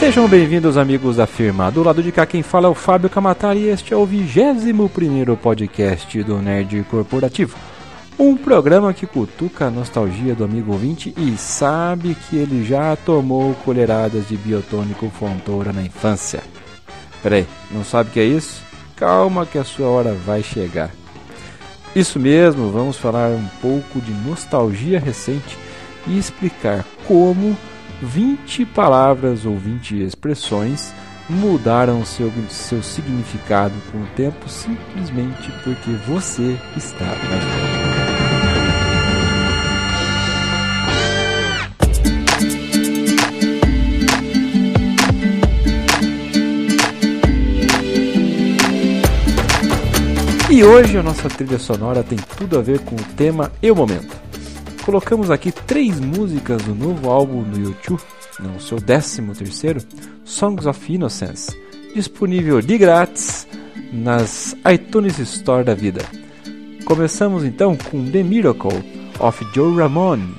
Sejam bem-vindos, amigos da firma. Do lado de cá, quem fala é o Fábio Camatari e este é o 21 podcast do Nerd Corporativo. Um programa que cutuca a nostalgia do amigo ouvinte e sabe que ele já tomou colheradas de biotônico Fontoura na infância. Peraí, não sabe o que é isso? Calma que a sua hora vai chegar. Isso mesmo, vamos falar um pouco de nostalgia recente e explicar como 20 palavras ou 20 expressões mudaram seu, seu significado com o tempo simplesmente porque você está velho. E hoje a nossa trilha sonora tem tudo a ver com o tema e o momento colocamos aqui três músicas do novo álbum do YouTube, no seu 13 terceiro, Songs of Innocence, disponível de grátis nas iTunes Store da vida. Começamos então com The Miracle of Joe Ramone,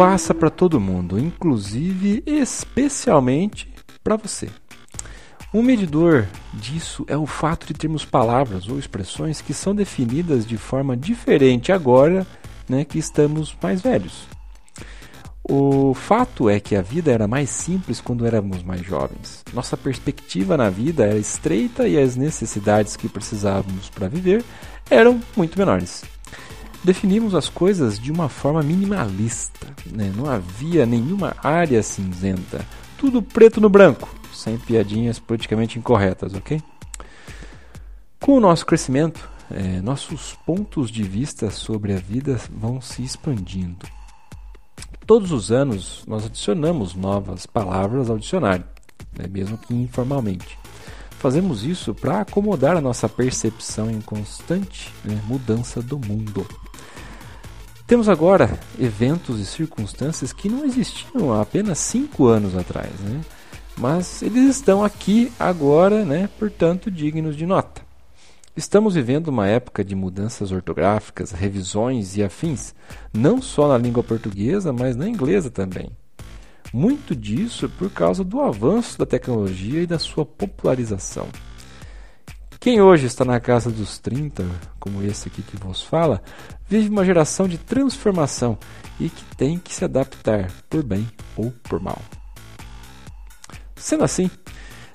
passa para todo mundo, inclusive especialmente para você. Um medidor disso é o fato de termos palavras ou expressões que são definidas de forma diferente agora né, que estamos mais velhos. O fato é que a vida era mais simples quando éramos mais jovens. Nossa perspectiva na vida era estreita e as necessidades que precisávamos para viver eram muito menores. Definimos as coisas de uma forma minimalista, né? não havia nenhuma área cinzenta, tudo preto no branco, sem piadinhas politicamente incorretas, ok? Com o nosso crescimento, é, nossos pontos de vista sobre a vida vão se expandindo. Todos os anos nós adicionamos novas palavras ao dicionário, né, mesmo que informalmente. Fazemos isso para acomodar a nossa percepção em constante né, mudança do mundo. Temos agora eventos e circunstâncias que não existiam há apenas cinco anos atrás, né? mas eles estão aqui agora, né? portanto, dignos de nota. Estamos vivendo uma época de mudanças ortográficas, revisões e afins, não só na língua portuguesa, mas na inglesa também. Muito disso por causa do avanço da tecnologia e da sua popularização. Quem hoje está na casa dos 30, como esse aqui que vos fala, vive uma geração de transformação e que tem que se adaptar, por bem ou por mal. Sendo assim,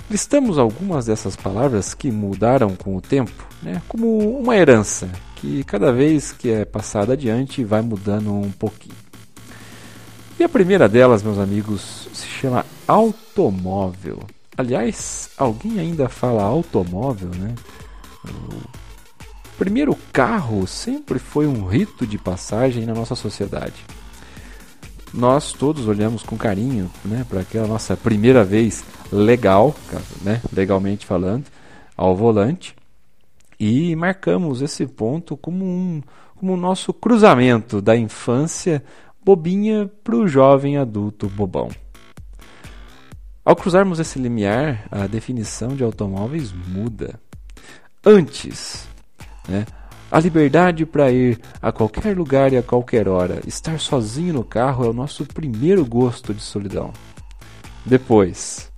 Listamos algumas dessas palavras que mudaram com o tempo, né, como uma herança, que cada vez que é passada adiante vai mudando um pouquinho. E a primeira delas, meus amigos, se chama automóvel. Aliás, alguém ainda fala automóvel, né? O primeiro carro sempre foi um rito de passagem na nossa sociedade nós todos olhamos com carinho né, para aquela nossa primeira vez legal, né, legalmente falando, ao volante e marcamos esse ponto como um como o nosso cruzamento da infância bobinha para o jovem adulto bobão. Ao cruzarmos esse limiar, a definição de automóveis muda. Antes, né, a liberdade para ir a qualquer lugar e a qualquer hora. Estar sozinho no carro é o nosso primeiro gosto de solidão. Depois,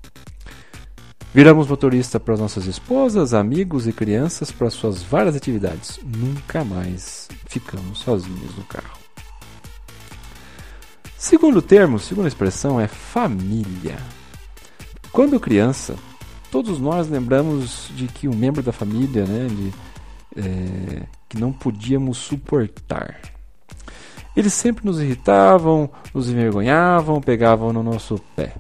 viramos motorista para nossas esposas, amigos e crianças para suas várias atividades. Nunca mais ficamos sozinhos no carro. Segundo termo, segunda expressão é família. Quando criança, todos nós lembramos de que um membro da família, né, é, que não podíamos suportar. Eles sempre nos irritavam, nos envergonhavam, pegavam no nosso pé.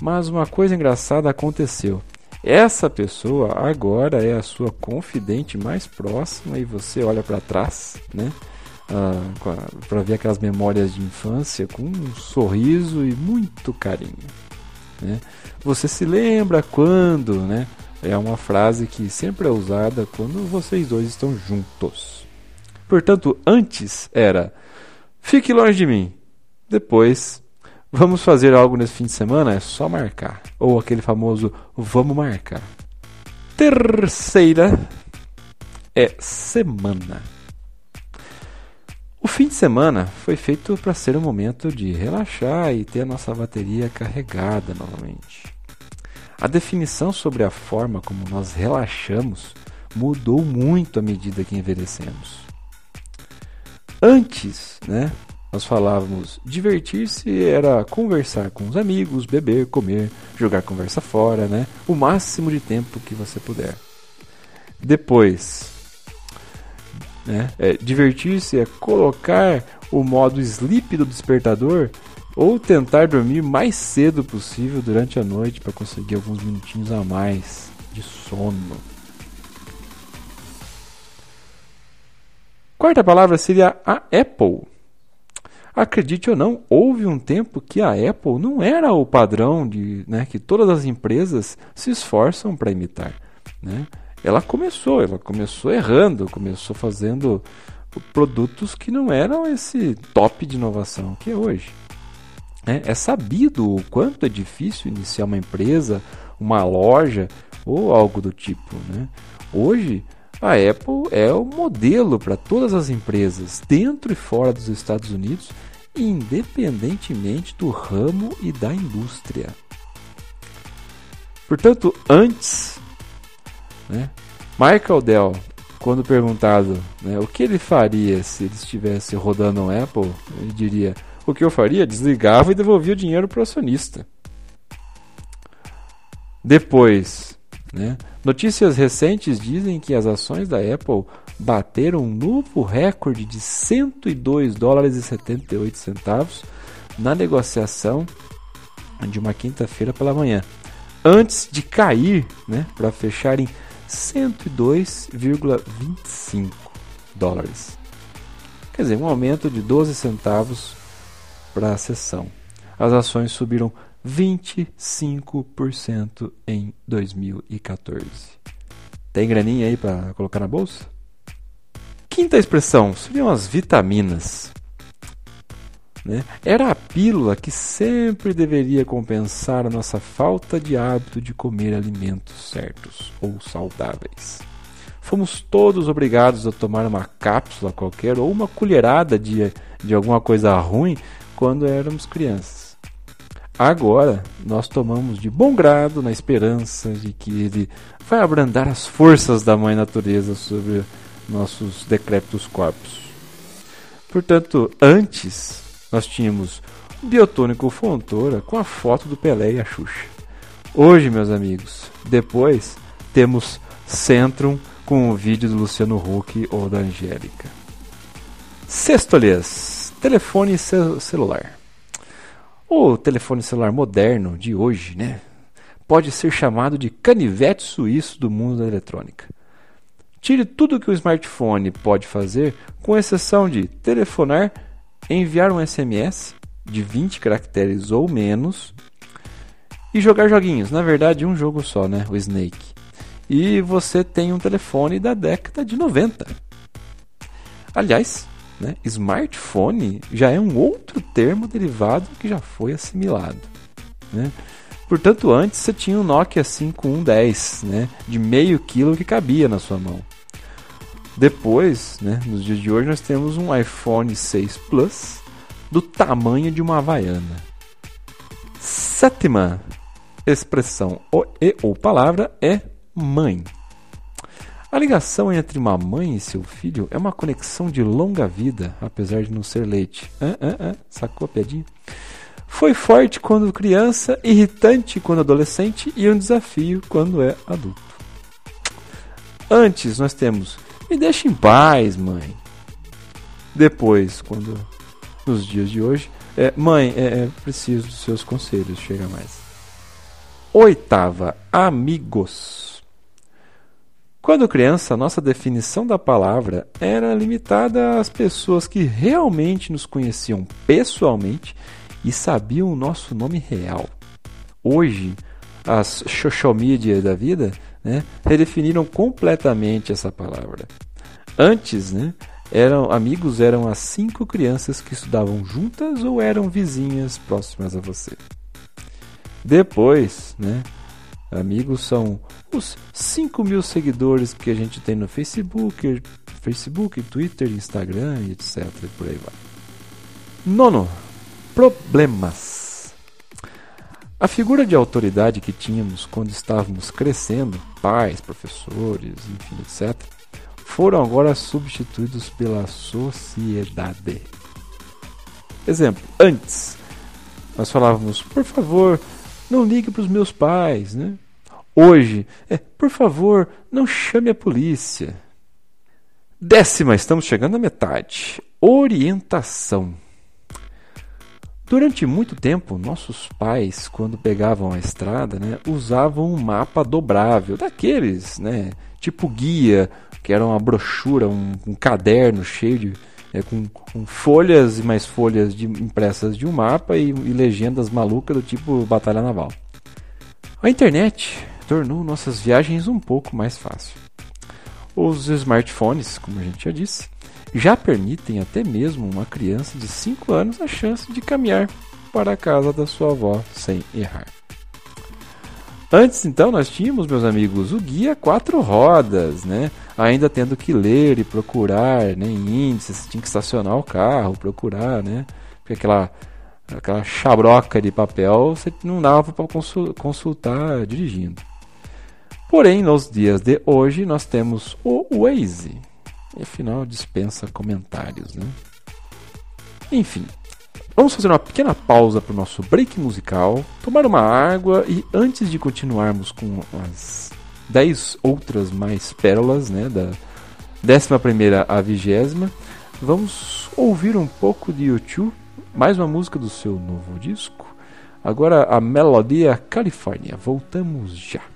Mas uma coisa engraçada aconteceu. Essa pessoa agora é a sua confidente mais próxima e você olha para trás, né? Ah, para ver aquelas memórias de infância com um sorriso e muito carinho. Né? Você se lembra quando, né? é uma frase que sempre é usada quando vocês dois estão juntos. Portanto, antes era fique longe de mim. Depois, vamos fazer algo nesse fim de semana? É só marcar. Ou aquele famoso vamos marcar. Terceira é semana. O fim de semana foi feito para ser um momento de relaxar e ter a nossa bateria carregada novamente. A definição sobre a forma como nós relaxamos mudou muito à medida que envelhecemos. Antes, né, nós falávamos divertir-se era conversar com os amigos, beber, comer, jogar conversa fora, né, o máximo de tempo que você puder. Depois, né, é, divertir-se é colocar o modo sleep do despertador ou tentar dormir mais cedo possível durante a noite para conseguir alguns minutinhos a mais de sono. Quarta palavra seria a Apple. Acredite ou não, houve um tempo que a Apple não era o padrão de, né, que todas as empresas se esforçam para imitar. Né? Ela começou, ela começou errando, começou fazendo produtos que não eram esse top de inovação que é hoje. É, é sabido o quanto é difícil iniciar uma empresa, uma loja ou algo do tipo. Né? Hoje, a Apple é o modelo para todas as empresas, dentro e fora dos Estados Unidos independentemente do ramo e da indústria. Portanto, antes, né, Michael Dell, quando perguntado né, o que ele faria se ele estivesse rodando um Apple, ele diria: o que eu faria? Desligava e devolvia o dinheiro para o acionista. Depois, né, notícias recentes dizem que as ações da Apple bateram um novo recorde de 102 dólares e 78 centavos na negociação de uma quinta-feira pela manhã, antes de cair, né, para fechar em 102,25 dólares. Quer dizer, um aumento de 12 centavos para a sessão. As ações subiram 25% em 2014. Tem graninha aí para colocar na bolsa? Quinta expressão seriam as vitaminas. Né? Era a pílula que sempre deveria compensar a nossa falta de hábito de comer alimentos certos ou saudáveis. Fomos todos obrigados a tomar uma cápsula qualquer ou uma colherada de, de alguma coisa ruim quando éramos crianças. Agora nós tomamos de bom grado na esperança de que ele vai abrandar as forças da Mãe Natureza sobre nossos decrépitos corpos. Portanto, antes nós tínhamos Biotônico Fontoura com a foto do Pelé e a Xuxa. Hoje, meus amigos, depois temos Centrum com o vídeo do Luciano Huck ou da Angélica. Sextolhas, telefone celular. O telefone celular moderno de hoje, né, pode ser chamado de canivete suíço do mundo da eletrônica. Tire tudo que o smartphone pode fazer, com exceção de telefonar enviar um SMS de 20 caracteres ou menos e jogar joguinhos. Na verdade, um jogo só, né? O Snake. E você tem um telefone da década de 90. Aliás, né, smartphone já é um outro termo derivado que já foi assimilado. Né? Portanto, antes você tinha um Nokia 5110, né, de meio quilo que cabia na sua mão. Depois, né, nos dias de hoje, nós temos um iPhone 6 Plus do tamanho de uma Havaiana. Sétima expressão ou, e, ou palavra é mãe. A ligação entre uma mãe e seu filho é uma conexão de longa vida, apesar de não ser leite. Ah, ah, ah, sacou a piadinha? Foi forte quando criança, irritante quando adolescente e um desafio quando é adulto. Antes nós temos me deixa em paz, mãe. Depois, quando nos dias de hoje, é, mãe, é, é preciso dos seus conselhos, chega mais. Oitava, amigos. Quando criança, nossa definição da palavra era limitada às pessoas que realmente nos conheciam pessoalmente e sabiam o nosso nome real. Hoje, as social media da vida né, redefiniram completamente essa palavra. Antes, né, eram amigos eram as cinco crianças que estudavam juntas ou eram vizinhas próximas a você. Depois, né, amigos são os 5 mil seguidores que a gente tem no Facebook, Facebook, Twitter, Instagram etc. E por aí vai. Nono, problemas. A figura de autoridade que tínhamos quando estávamos crescendo, pais, professores, enfim, etc., foram agora substituídos pela sociedade. Exemplo, antes nós falávamos, por favor, não ligue para os meus pais, né? Hoje, é, por favor, não chame a polícia. Décima, estamos chegando à metade. Orientação. Durante muito tempo, nossos pais, quando pegavam a estrada, né, usavam um mapa dobrável, daqueles, né, tipo guia, que era uma brochura, um, um caderno cheio de. É, com, com, folhas e mais folhas de, impressas de um mapa e, e legendas malucas do tipo Batalha Naval. A internet tornou nossas viagens um pouco mais fácil. Os smartphones, como a gente já disse, já permitem até mesmo uma criança de 5 anos a chance de caminhar para a casa da sua avó sem errar. Antes, então, nós tínhamos, meus amigos, o guia quatro rodas, né? Ainda tendo que ler e procurar né, índices, tinha que estacionar o carro, procurar, né? Porque aquela, aquela chabroca de papel você não dava para consultar dirigindo. Porém, nos dias de hoje, nós temos o Waze. E afinal, dispensa comentários, né? Enfim, vamos fazer uma pequena pausa para o nosso break musical, tomar uma água e antes de continuarmos com as 10 outras mais pérolas, né, da 11 à 20, vamos ouvir um pouco de YouTube, mais uma música do seu novo disco. Agora a melodia Califórnia. Voltamos já.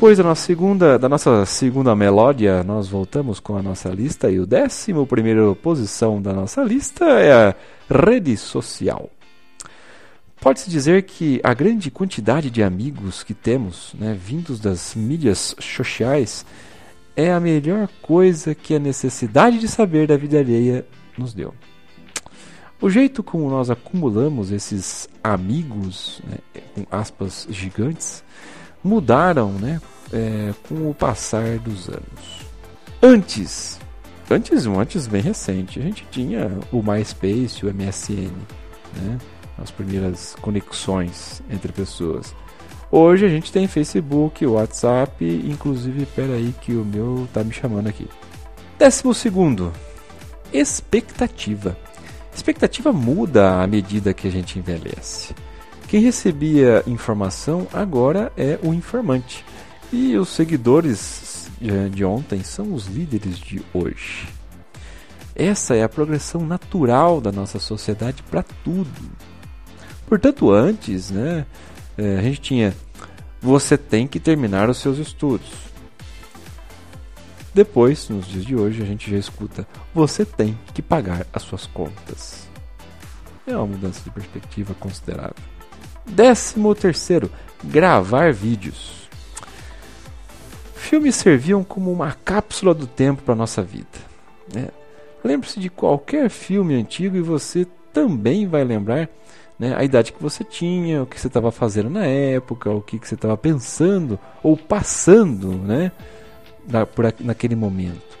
Depois da nossa segunda, da nossa segunda melódia, nós voltamos com a nossa lista e o décimo primeiro posição da nossa lista é a rede social. Pode-se dizer que a grande quantidade de amigos que temos, né, vindos das mídias sociais, é a melhor coisa que a necessidade de saber da vida alheia nos deu. O jeito como nós acumulamos esses amigos, né, com aspas gigantes, mudaram né, é, com o passar dos anos. Antes, antes, um antes bem recente, a gente tinha o MySpace, o MSN, né? As primeiras conexões entre pessoas. Hoje a gente tem Facebook, WhatsApp, inclusive, peraí que o meu tá me chamando aqui. Décimo segundo, expectativa. Expectativa muda à medida que a gente envelhece. Quem recebia informação agora é o informante. E os seguidores de ontem são os líderes de hoje. Essa é a progressão natural da nossa sociedade para tudo. Portanto, antes, né, é, a gente tinha você tem que terminar os seus estudos. Depois, nos dias de hoje, a gente já escuta você tem que pagar as suas contas. É uma mudança de perspectiva considerável. Décimo terceiro, gravar vídeos. Filmes serviam como uma cápsula do tempo para nossa vida. Né? Lembre-se de qualquer filme antigo e você também vai lembrar né, a idade que você tinha, o que você estava fazendo na época, o que, que você estava pensando ou passando né, na, por, naquele momento.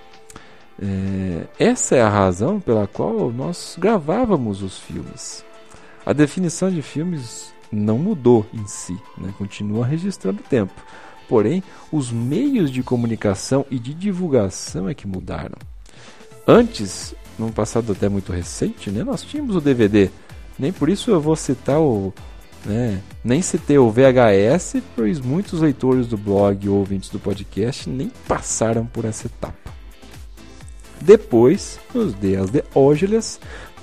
É, essa é a razão pela qual nós gravávamos os filmes. A definição de filmes não mudou em si, né, continua registrando o tempo. Porém, os meios de comunicação e de divulgação é que mudaram. Antes, num passado até muito recente, né, nós tínhamos o DVD nem por isso eu vou citar o. Né, nem citei o VHS, pois muitos leitores do blog ou ouvintes do podcast nem passaram por essa etapa. Depois, nos dias de hoje,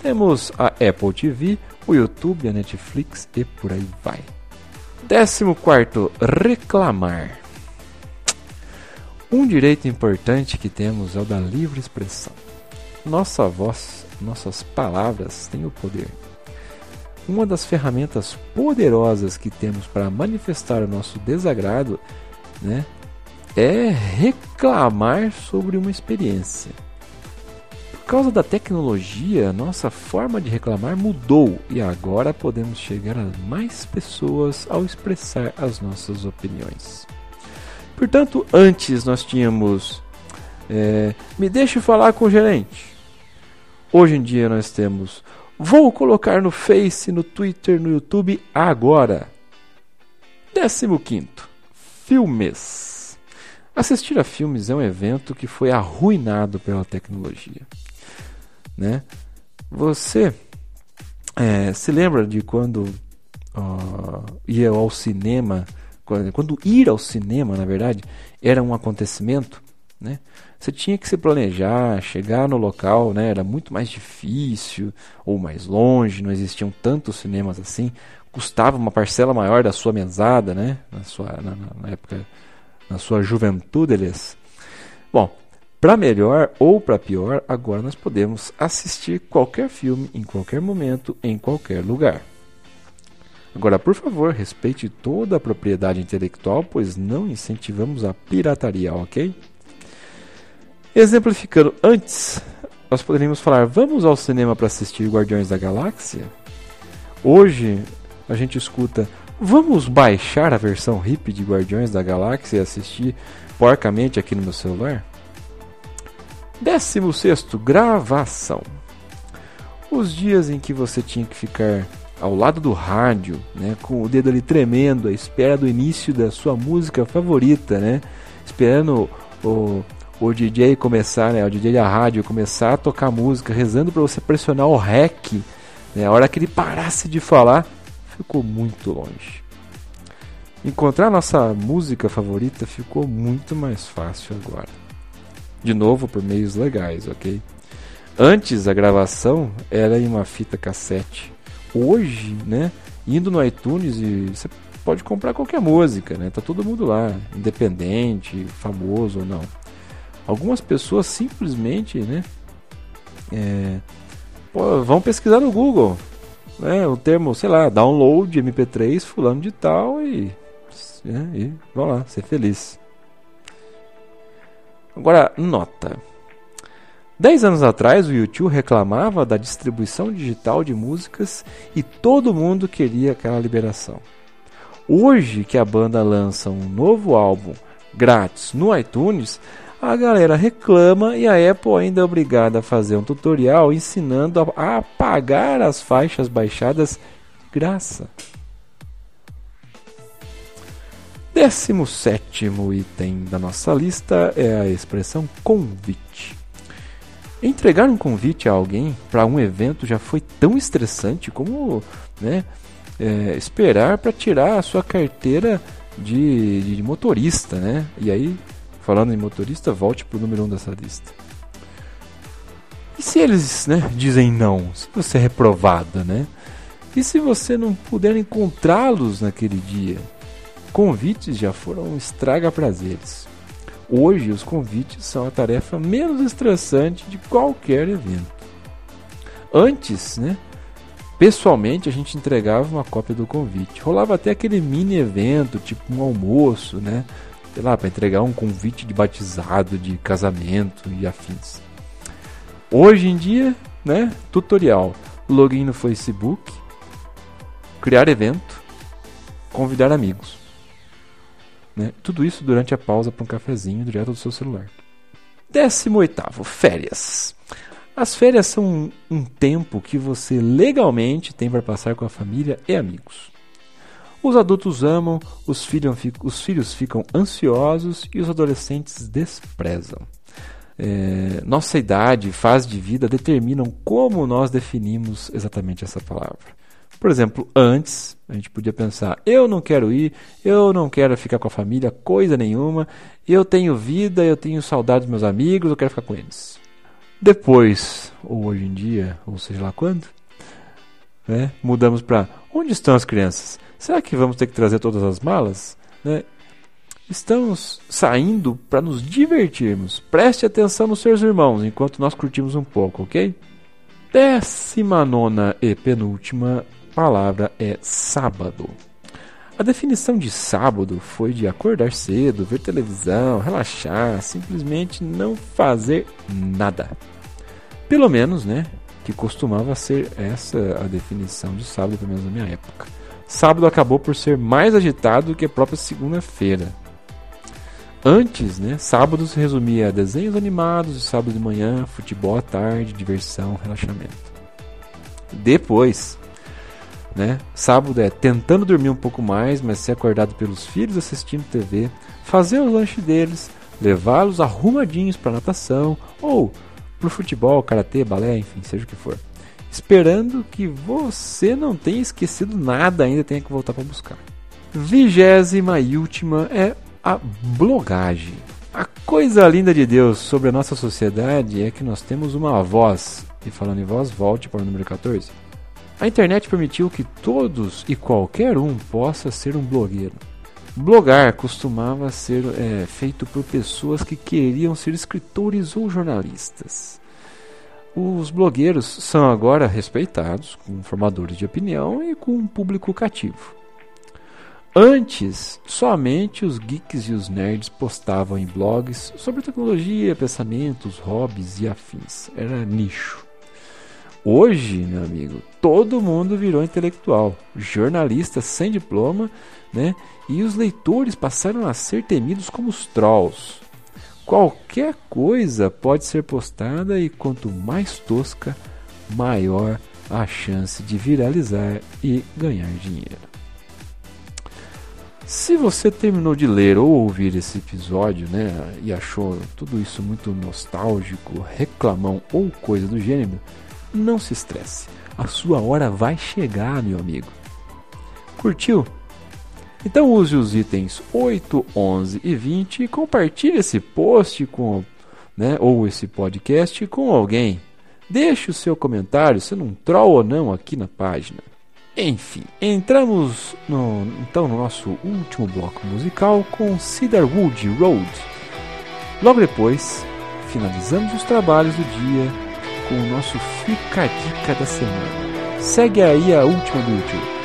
temos a Apple TV, o YouTube, a Netflix e por aí vai. 14. Reclamar. Um direito importante que temos é o da livre expressão. Nossa voz, nossas palavras têm o poder uma das ferramentas poderosas que temos para manifestar o nosso desagrado né, é reclamar sobre uma experiência. Causa da tecnologia, nossa forma de reclamar mudou e agora podemos chegar a mais pessoas ao expressar as nossas opiniões. Portanto, antes nós tínhamos é, me deixe falar com o gerente. Hoje em dia nós temos Vou colocar no Face, no Twitter, no YouTube agora. 15. Filmes. Assistir a filmes é um evento que foi arruinado pela tecnologia. Né? Você é, se lembra de quando ia ao cinema? Quando, quando ir ao cinema, na verdade, era um acontecimento? Né? Você tinha que se planejar, chegar no local, né? era muito mais difícil ou mais longe, não existiam tantos cinemas assim, custava uma parcela maior da sua mesada, né? na, sua, na, na época, na sua juventude, eles. Bom, para melhor ou para pior, agora nós podemos assistir qualquer filme em qualquer momento, em qualquer lugar. Agora, por favor, respeite toda a propriedade intelectual, pois não incentivamos a pirataria, ok? Exemplificando, antes nós poderíamos falar: vamos ao cinema para assistir Guardiões da Galáxia? Hoje a gente escuta: vamos baixar a versão hip de Guardiões da Galáxia e assistir porcamente aqui no meu celular? 16 gravação. Os dias em que você tinha que ficar ao lado do rádio, né, com o dedo ali tremendo, à espera do início da sua música favorita, né, esperando o, o DJ começar, né, o DJ da rádio começar a tocar música, rezando para você pressionar o REC, né, a hora que ele parasse de falar, ficou muito longe. Encontrar nossa música favorita ficou muito mais fácil agora. De novo por meios legais, ok? Antes a gravação era em uma fita cassete. Hoje, né, indo no iTunes e você pode comprar qualquer música, né? Tá todo mundo lá, independente, famoso ou não. Algumas pessoas simplesmente, né, é, pô, vão pesquisar no Google, né, o termo, sei lá, download MP3 fulano de tal e, né, e vão lá, ser feliz. Agora, nota. Dez anos atrás, o YouTube reclamava da distribuição digital de músicas e todo mundo queria aquela liberação. Hoje que a banda lança um novo álbum grátis no iTunes, a galera reclama e a Apple ainda é obrigada a fazer um tutorial ensinando a apagar as faixas baixadas graça. 17 item da nossa lista é a expressão convite. Entregar um convite a alguém para um evento já foi tão estressante como né, é, esperar para tirar a sua carteira de, de, motorista. Né? E aí, falando em motorista, volte para o número 1 um dessa lista. E se eles né, dizem não? Se você é reprovada, né? E se você não puder encontrá-los naquele dia? Convites já foram estraga-prazeres. Hoje, os convites são a tarefa menos estressante de qualquer evento. Antes, né, pessoalmente, a gente entregava uma cópia do convite. Rolava até aquele mini evento, tipo um almoço, né? Sei lá, para entregar um convite de batizado, de casamento e afins. Hoje em dia, né, tutorial. Login no Facebook, criar evento, convidar amigos. Né? Tudo isso durante a pausa para um cafezinho direto do seu celular. 18. Férias. As férias são um tempo que você legalmente tem para passar com a família e amigos. Os adultos amam, os filhos, os filhos ficam ansiosos e os adolescentes desprezam. É, nossa idade e fase de vida determinam como nós definimos exatamente essa palavra. Por exemplo, antes a gente podia pensar: eu não quero ir, eu não quero ficar com a família, coisa nenhuma, eu tenho vida, eu tenho saudade dos meus amigos, eu quero ficar com eles. Depois, ou hoje em dia, ou seja lá quando, né, mudamos para: onde estão as crianças? Será que vamos ter que trazer todas as malas? Né? Estamos saindo para nos divertirmos. Preste atenção nos seus irmãos enquanto nós curtimos um pouco, ok? Décima nona e penúltima palavra é sábado. A definição de sábado foi de acordar cedo, ver televisão, relaxar, simplesmente não fazer nada. Pelo menos, né? Que costumava ser essa a definição de sábado, pelo menos na minha época. Sábado acabou por ser mais agitado que a própria segunda-feira. Antes, né, sábado se resumia a desenhos animados, sábado de manhã, futebol à tarde, diversão, relaxamento. Depois, né? Sábado é tentando dormir um pouco mais, mas ser acordado pelos filhos assistindo TV, fazer o lanche deles, levá-los arrumadinhos para natação ou para futebol, karatê, balé, enfim, seja o que for. Esperando que você não tenha esquecido nada ainda tenha que voltar para buscar. Vigésima e última é a blogagem. A coisa linda de Deus sobre a nossa sociedade é que nós temos uma voz. E falando em voz, volte para o número 14 a internet permitiu que todos e qualquer um possa ser um blogueiro. Blogar costumava ser é, feito por pessoas que queriam ser escritores ou jornalistas. Os blogueiros são agora respeitados como formadores de opinião e com um público cativo. Antes, somente os geeks e os nerds postavam em blogs sobre tecnologia, pensamentos, hobbies e afins. Era nicho. Hoje, meu amigo, todo mundo virou intelectual, jornalista sem diploma, né? E os leitores passaram a ser temidos como os trolls. Qualquer coisa pode ser postada e quanto mais tosca, maior a chance de viralizar e ganhar dinheiro. Se você terminou de ler ou ouvir esse episódio, né, e achou tudo isso muito nostálgico, reclamão ou coisa do gênero, não se estresse. A sua hora vai chegar, meu amigo. Curtiu? Então use os itens 8, 11 e 20 e compartilhe esse post com, né, ou esse podcast com alguém. Deixe o seu comentário, se não troll ou não aqui na página. Enfim, entramos no, então no nosso último bloco musical com Cedarwood Road. Logo depois, finalizamos os trabalhos do dia com o nosso Fica Dica da Semana. Segue aí a última do YouTube.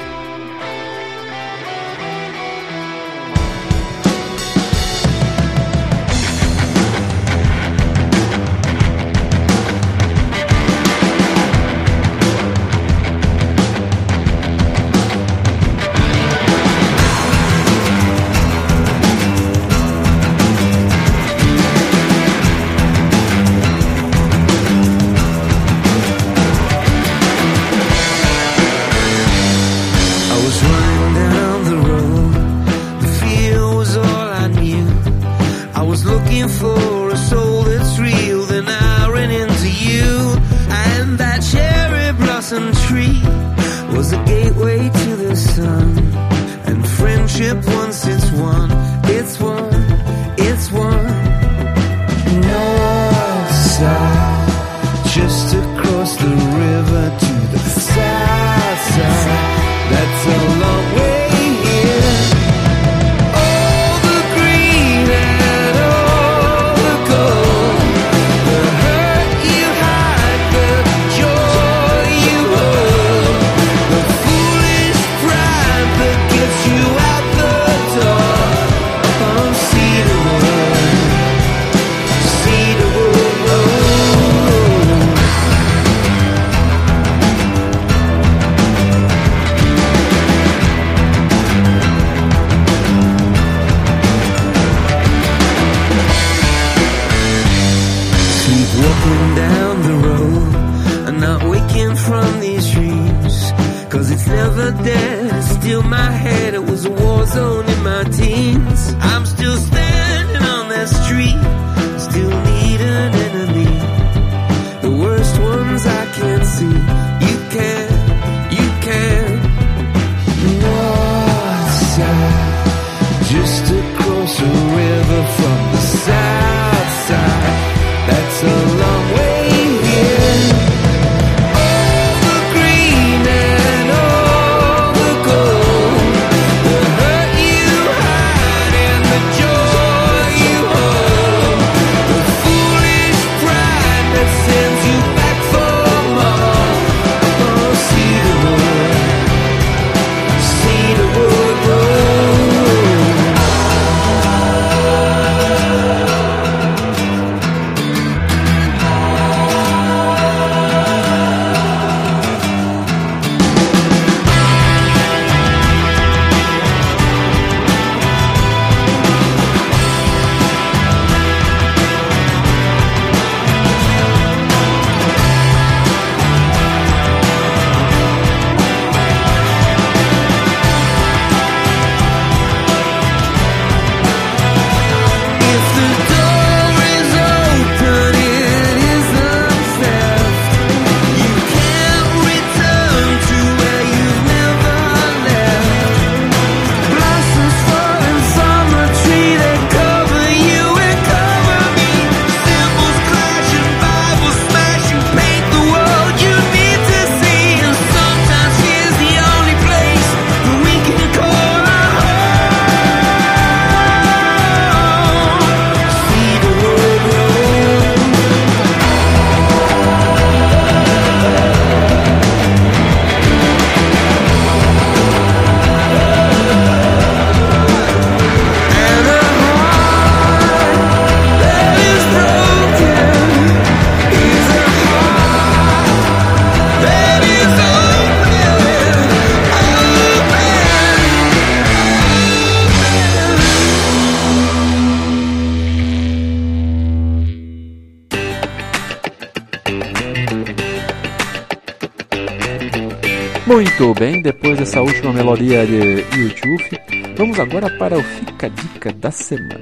Muito bem, depois dessa última melodia de YouTube, vamos agora para o Fica Dica da Semana.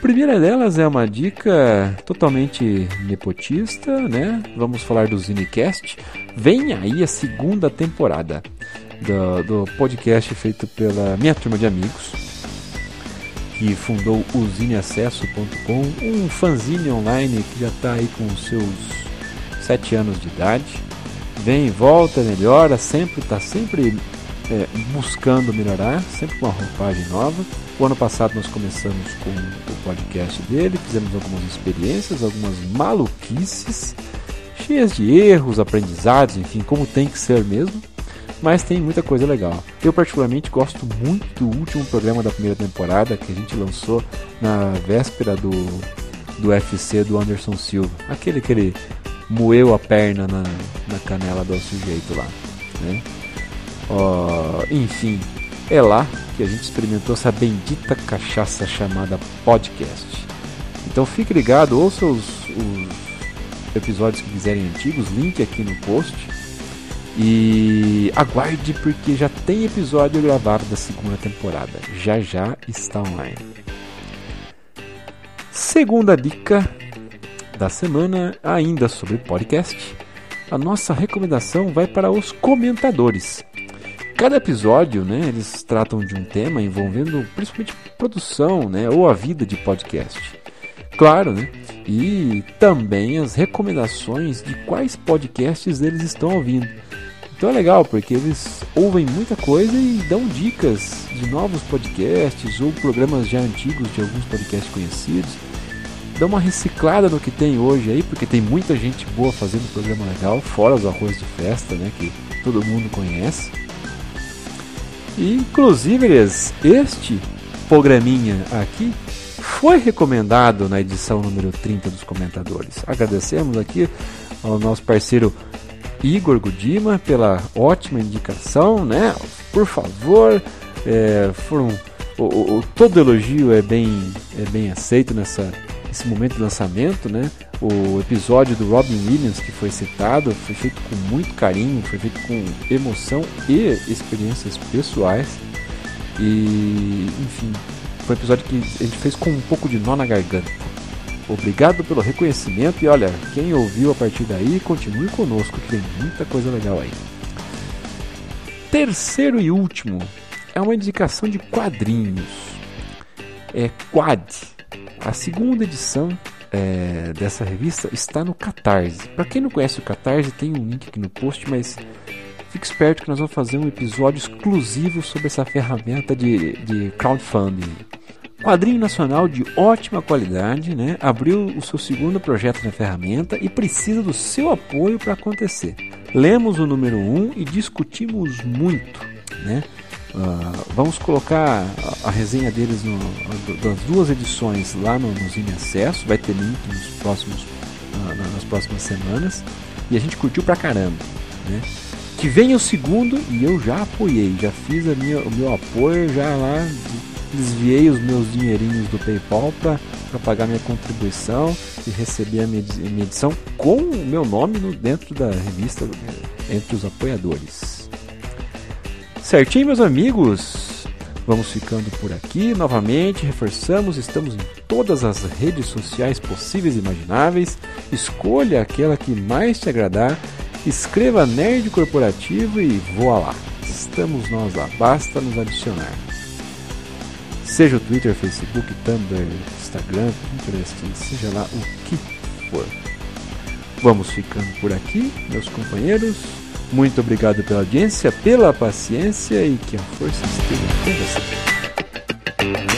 Primeira delas é uma dica totalmente nepotista, né? Vamos falar do Zinecast. Vem aí a segunda temporada do, do podcast feito pela minha turma de amigos, que fundou o zineacesso.com, um fanzine online que já está aí com seus sete anos de idade vem e volta, melhora, sempre está sempre é, buscando melhorar, sempre com uma roupagem nova. O ano passado nós começamos com o podcast dele, fizemos algumas experiências, algumas maluquices, cheias de erros, aprendizados, enfim, como tem que ser mesmo. Mas tem muita coisa legal. Eu particularmente gosto muito do último programa da primeira temporada que a gente lançou na véspera do, do UFC do Anderson Silva. Aquele que ele moeu a perna na, na canela do sujeito lá. Né? Enfim, é lá que a gente experimentou essa bendita cachaça chamada podcast. Então fique ligado, ouça os, os episódios que quiserem antigos, link aqui no post. E aguarde porque já tem episódio gravado da segunda temporada. Já já está online. Segunda dica da semana, ainda sobre podcast. a nossa recomendação vai para os comentadores. Cada episódio, né, eles tratam de um tema envolvendo principalmente produção, né, ou a vida de podcast. Claro, né? E também as recomendações de quais podcasts eles estão ouvindo. Então é legal, porque eles ouvem muita coisa e dão dicas de novos podcasts ou programas já antigos de alguns podcasts conhecidos. Dão uma reciclada no que tem hoje aí, porque tem muita gente boa fazendo programa legal, fora os arroz de festa, né, que todo mundo conhece. E, inclusive, este programinha aqui foi recomendado na edição número 30 dos comentadores. Agradecemos aqui ao nosso parceiro Igor Gudima pela ótima indicação, né? Por favor, é, foram o, o, todo elogio é bem é bem aceito nessa nesse momento de lançamento, né? O episódio do Robin Williams que foi citado foi feito com muito carinho, foi feito com emoção e experiências pessoais. E, enfim, foi um episódio que a gente fez com um pouco de nó na garganta. Obrigado pelo reconhecimento e olha, quem ouviu a partir daí, continue conosco que tem muita coisa legal aí. Terceiro e último é uma indicação de quadrinhos. É Quad. A segunda edição é, dessa revista está no Catarse. Para quem não conhece o Catarse, tem um link aqui no post, mas fique esperto que nós vamos fazer um episódio exclusivo sobre essa ferramenta de, de crowdfunding. Quadrinho nacional de ótima qualidade, né? Abriu o seu segundo projeto na ferramenta e precisa do seu apoio para acontecer. Lemos o número 1 um e discutimos muito, né? Uh, vamos colocar a, a, resenha deles no, das duas edições lá no, no Zine Acesso, vai ter link nos próximos, uh, nas próximas semanas e a gente curtiu pra caramba, né? Que venha o segundo e eu já apoiei, já fiz a minha, o meu apoio já lá desviei os meus dinheirinhos do PayPal para pagar minha contribuição e receber a minha, minha edição com o meu nome no, dentro da revista entre os apoiadores. Certinho, meus amigos? Vamos ficando por aqui novamente. Reforçamos, estamos em todas as redes sociais possíveis e imagináveis. Escolha aquela que mais te agradar. Escreva Nerd Corporativo e voa lá. Estamos nós lá, basta nos adicionar seja o Twitter, Facebook, Tumblr, Instagram, Pinterest, seja lá o que for. Vamos ficando por aqui, meus companheiros. Muito obrigado pela audiência, pela paciência e que a força esteja com você.